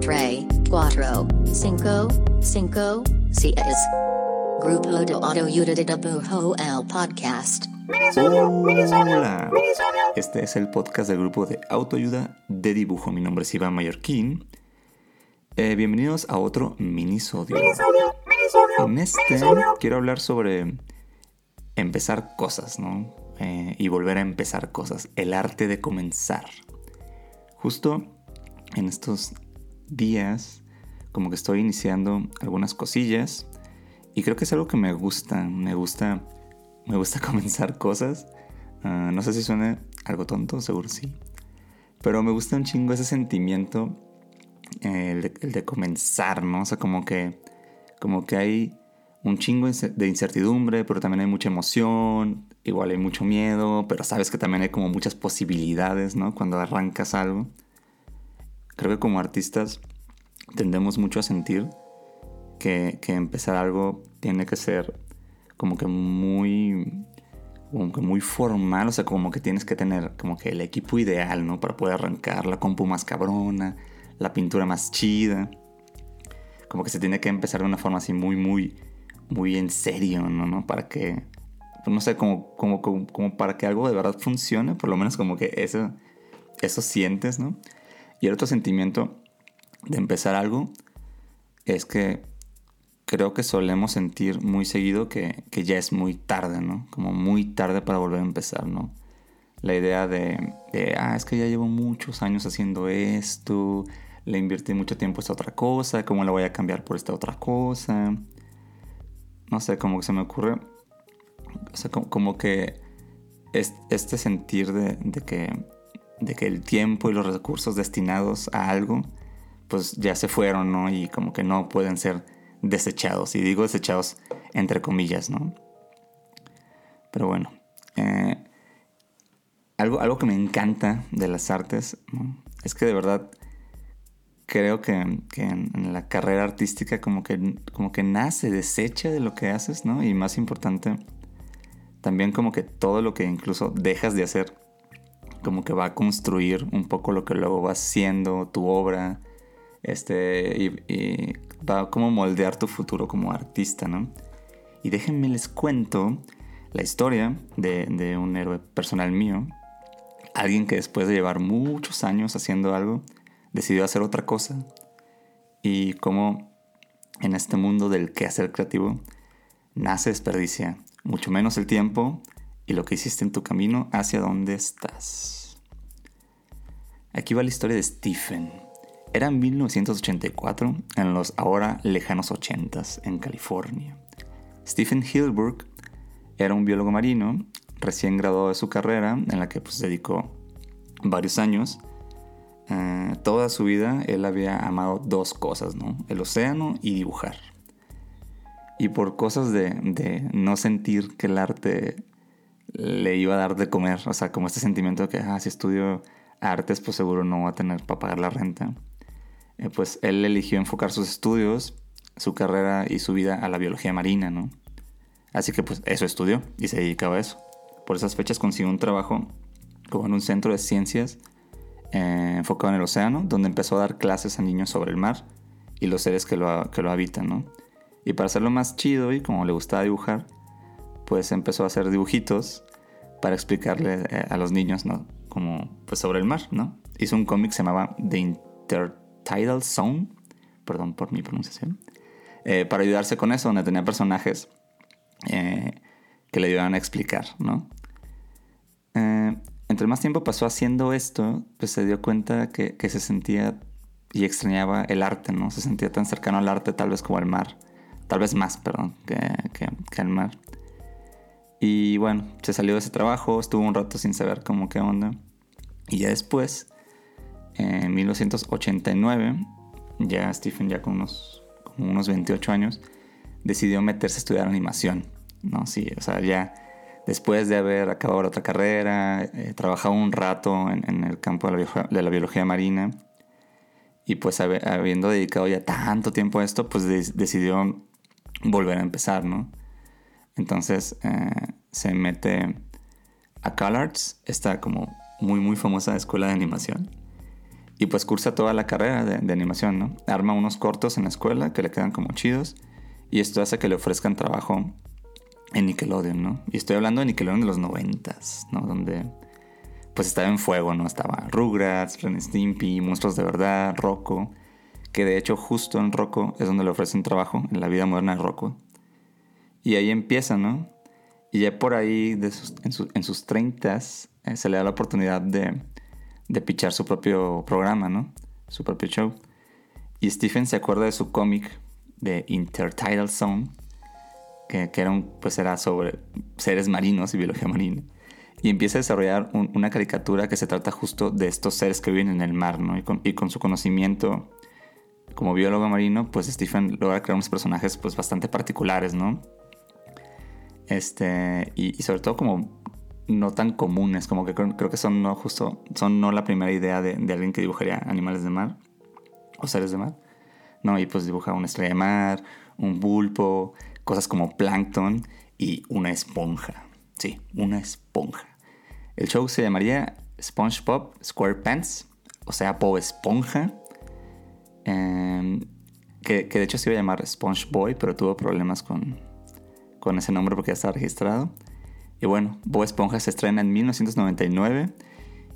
tres, cuatro, cinco, cinco, seis. Grupo de Autoayuda de Dibujo el podcast. Hola, este es el podcast del grupo de autoayuda de dibujo. Mi nombre es Iván Mallorquín. Eh, bienvenidos a otro minisodio. En este quiero hablar sobre empezar cosas, ¿no? Eh, y volver a empezar cosas. El arte de comenzar. Justo en estos días, como que estoy iniciando algunas cosillas. Y creo que es algo que me gusta. Me gusta me gusta comenzar cosas. Ah, no sé si suena algo tonto, seguro sí. Pero me gusta un chingo ese sentimiento, el, de, comenzar, ¿no? O sea, como que, como que hay un chingo de incertidumbre, pero también hay mucha emoción, igual hay mucho miedo, pero sabes que también hay como muchas posibilidades, ¿no? Cuando arrancas algo. Creo que como artistas tendemos mucho a sentir que, que empezar algo tiene que ser como que muy como que muy formal, o sea, como que tienes que tener como que el equipo ideal, ¿no? Para poder arrancar la compu más cabrona, la pintura más chida. Como que se tiene que empezar de una forma así muy, muy, muy en serio, ¿no? ¿No? Para que, pues no sé, como, como, como, para que algo de verdad funcione, por lo menos como que eso, eso sientes, ¿no? Y el otro sentimiento de empezar algo es que creo que solemos sentir muy seguido que, ya es muy tarde, ¿no? Como muy tarde para volver a empezar, ¿no? La idea de, ah, es que ya llevo muchos años haciendo esto, le invertí mucho tiempo a esta otra cosa, ¿cómo la voy a cambiar por esta otra cosa? No sé, como que se me ocurre, o sea, como, que este sentir de, que, de que el tiempo y los recursos destinados a algo, pues ya se fueron, ¿no? Y como que no pueden ser desechados. Y digo desechados entre comillas, ¿no? Pero bueno. Eh, algo, algo que me encanta de las artes es que de verdad creo que, en, la carrera artística como que, como que nace, desecha de lo que haces, ¿no? Y más importante, también como que todo lo que incluso dejas de hacer, como que va a construir un poco lo que luego vas siendo, tu obra, este, y, va a como moldear tu futuro como artista, ¿no? Y déjenme les cuento la historia de, un héroe personal mío, alguien que después de llevar muchos años haciendo algo, decidió hacer otra cosa, y cómo en este mundo del quehacer creativo nace desperdicia mucho menos el tiempo y lo que hiciste en tu camino hacia donde estás. Aquí va la historia de Stephen, era 1984, en los ahora lejanos 80s, en California. Stephen Hilberg era un biólogo marino, recién graduado de su carrera, en la que pues, dedicó varios años. Eh, toda su vida él había amado dos cosas, ¿no? El océano y dibujar. Y por cosas de, de, no sentir que el arte le iba a dar de comer, o sea, como este sentimiento de que, ah, si estudio artes, pues seguro no va a tener para pagar la renta. Eh, pues él eligió enfocar sus estudios, su carrera y su vida a la biología marina, ¿no? Así que pues eso estudió y se dedicaba a eso. Por esas fechas consiguió un trabajo como en un centro de ciencias eh, enfocado en el océano, donde empezó a dar clases a niños sobre el mar y los seres que lo, que lo habitan, ¿no? Y para hacerlo más chido y como le gustaba dibujar, pues empezó a hacer dibujitos para explicarle eh, a los niños, ¿no? Como pues sobre el mar, ¿no? Hizo un cómic que se llamaba The Inter Tidal Zone, perdón por mi pronunciación, eh, para ayudarse con eso, donde tenía personajes eh, que le ayudaban a explicar, ¿no? Entre más tiempo pasó haciendo esto, pues se dio cuenta que, se sentía y extrañaba el arte, ¿no? Se sentía tan cercano al arte tal vez como al mar, tal vez más, perdón, que, que al mar. Y bueno, se salió de ese trabajo, estuvo un rato sin saber cómo qué onda. Y ya después en 1989, ya Stephen, ya con unos, unos 28 años, decidió meterse a estudiar animación. ¿no? Sí, o sea, ya después de haber acabado la otra carrera, eh, trabajado un rato en, el campo de la, biología, marina, y pues habiendo dedicado ya tanto tiempo a esto, pues decidió volver a empezar, ¿no? Entonces eh, se mete a CalArts, esta como muy muy famosa escuela de animación Y pues cursa toda la carrera de, animación, ¿no? Arma unos cortos en la escuela que le quedan como chidos. Y esto hace que le ofrezcan trabajo en Nickelodeon, ¿no? Y estoy hablando de Nickelodeon de los noventas, ¿no? Donde pues estaba en fuego, ¿no? Estaba Rugrats, Ren Stimpy, Monstruos de Verdad, Rocco. Que de hecho justo en Rocco es donde le ofrecen trabajo, en la vida moderna de Rocco. Y ahí empieza, ¿no? Y ya por ahí, en, sus 30 eh, se le da la oportunidad de, de pichar su propio programa, ¿no? Su propio show. Y Stephen se acuerda de su cómic de Intertidal Zone, que, que, era, un, pues era sobre seres marinos y biología marina. Y empieza a desarrollar una caricatura que se trata justo de estos seres que viven en el mar, ¿no? Y con, y con su conocimiento como biólogo marino, pues Stephen logra crear unos personajes pues bastante particulares, ¿no? Este, y, sobre todo como no tan comunes, como que creo, que son no justo, son no la primera idea de, alguien que dibujaría animales de mar o seres de mar. No, y pues dibuja una estrella de mar, un pulpo, cosas como plancton y una esponja. Sí, una esponja. El show se llamaría SpongeBob SquarePants, o sea, Bob Esponja. Em, que, que, de hecho se iba a llamar SpongeBoy, pero tuvo problemas con, con ese nombre porque ya está registrado. Y bueno, Bob Esponja se estrena en 1999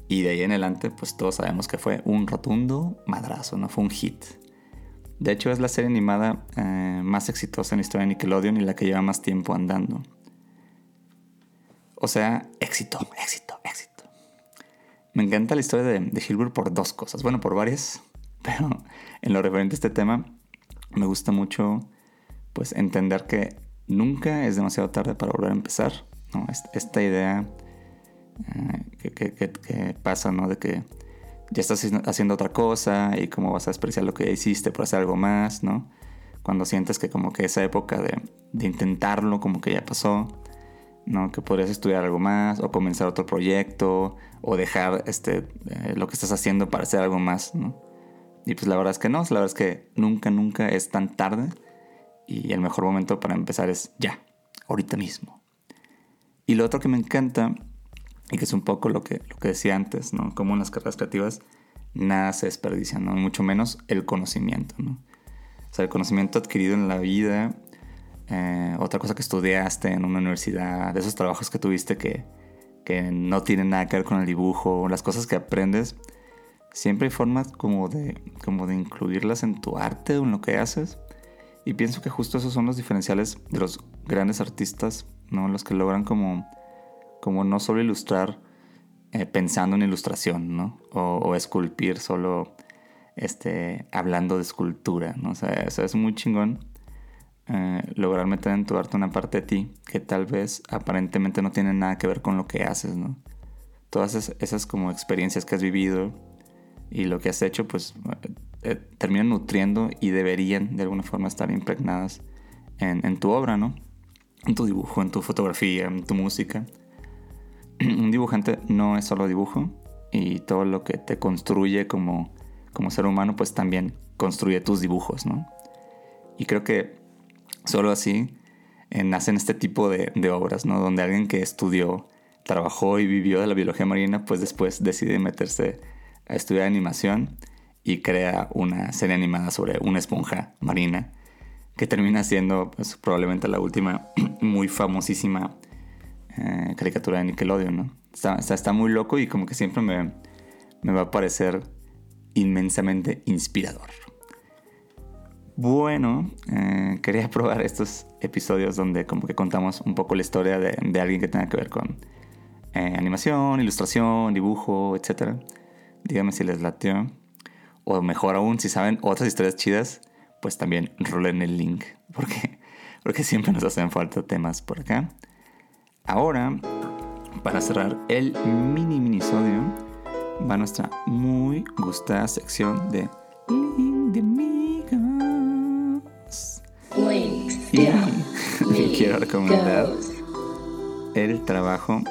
y de ahí en adelante pues todos sabemos que fue un rotundo madrazo, no fue un hit. De hecho es la serie animada eh, más exitosa en la historia de Nickelodeon y la que lleva más tiempo andando. O sea, éxito, éxito, éxito. Me encanta la historia de, de Hilbert por dos cosas. Bueno, por varias, pero en lo referente a este tema me gusta mucho pues entender que nunca es demasiado tarde para volver a empezar. ¿no? Esta idea eh, que, pasa, ¿no? De que ya estás haciendo otra cosa y cómo vas a despreciar lo que ya hiciste por hacer algo más, ¿no? Cuando sientes que como que esa época de, intentarlo como que ya pasó, ¿no? Que podrías estudiar algo más o comenzar otro proyecto o dejar este, eh, lo que estás haciendo para hacer algo más, ¿no? Y pues la verdad es que no, la verdad es que nunca, nunca es tan tarde y el mejor momento para empezar es ya, ahorita mismo. Y lo otro que me encanta, y que es un poco lo que, lo que decía antes, ¿no? Como en las carreras creativas nada se desperdicia, ¿no? Mucho menos el conocimiento, ¿no? O sea, el conocimiento adquirido en la vida, eh, otra cosa que estudiaste en una universidad, de esos trabajos que tuviste que, que no tienen nada que ver con el dibujo, las cosas que aprendes, siempre hay formas como de, como de incluirlas en tu arte o en lo que haces y pienso que justo esos son los diferenciales de los grandes artistas, ¿no? Los que logran como, como no solo ilustrar eh, pensando en ilustración, ¿no? O, esculpir solo este, hablando de escultura, ¿no? O sea, eso es muy chingón. Eh, lograr meter en tu arte una parte de ti que tal vez aparentemente no tiene nada que ver con lo que haces, ¿no? Todas esas, esas como experiencias que has vivido y lo que has hecho, pues eh, terminan nutriendo y deberían de alguna forma estar impregnadas en, tu obra, ¿no? En tu dibujo, en tu fotografía, en tu música. Un dibujante no es solo dibujo y todo lo que te construye como, ser humano, pues también construye tus dibujos, ¿no? Y creo que solo así eh, nacen este tipo de, de, obras, ¿no? Donde alguien que estudió, trabajó y vivió de la biología marina, pues después decide meterse a estudiar animación y crea una serie animada sobre una esponja marina que termina siendo pues, probablemente la última muy famosísima eh, caricatura de Nickelodeon. ¿no? Está, está, muy loco y como que siempre me, me va a parecer inmensamente inspirador. Bueno, eh, quería probar estos episodios donde como que contamos un poco la historia de, de alguien que tenga que ver con eh, animación, ilustración, dibujo, etc. Dígame si les latió. O mejor aún, si saben otras historias chidas, pues también rolen el link. Porque, porque siempre nos hacen falta temas por acá. Ahora, para cerrar el mini minisodio, va nuestra muy gustada sección de Link de Amigos. y quiero recomendar el trabajo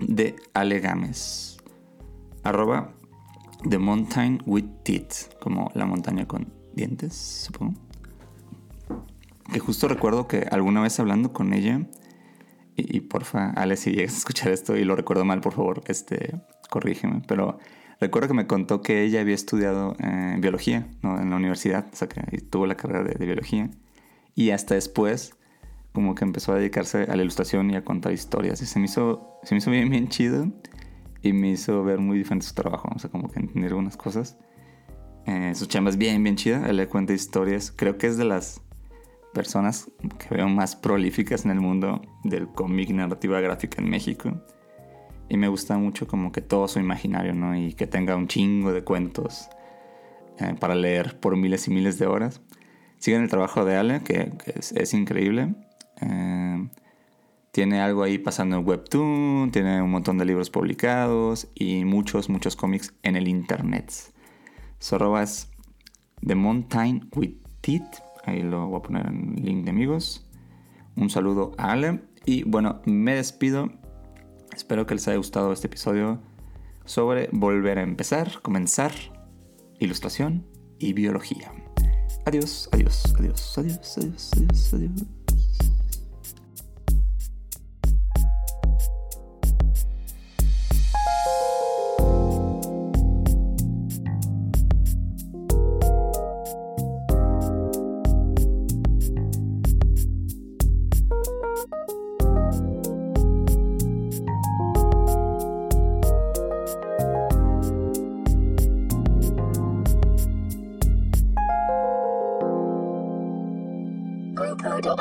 de Ale Gámez. Arroba The Mountain with Teeth, como la montaña con dientes, supongo. Que justo recuerdo que alguna vez hablando con ella, y, porfa, Ale, si llegas a escuchar esto y lo recuerdo mal, por favor, este, corrígeme, pero recuerdo que me contó que ella había estudiado eh, biología ¿no? en la universidad, o sea, que tuvo la carrera de, de, biología. Y hasta después, como que empezó a dedicarse a la ilustración y a contar historias. Y se me hizo, se me hizo bien, bien chido. Y me hizo ver muy diferente su trabajo, o sea, como que entender algunas cosas. Eh, su chamba es bien, bien chida. Él le cuenta historias. Creo que es de las personas que veo más prolíficas en el mundo del cómic narrativa gráfica en México. Y me gusta mucho como que todo su imaginario, ¿no? Y que tenga un chingo de cuentos eh, para leer por miles y miles de horas. Sigan el trabajo de Ale, que, que es, es, increíble. Eh, tiene algo ahí pasando en Webtoon, tiene un montón de libros publicados y muchos, muchos cómics en el internet. Su arroba es The Mountain with Teeth. Ahí lo voy a poner en link de amigos. Un saludo a Ale. Y bueno, me despido. Espero que les haya gustado este episodio sobre volver a empezar, comenzar, ilustración y biología. Adiós, adiós, adiós, adiós, adiós, adiós, adiós.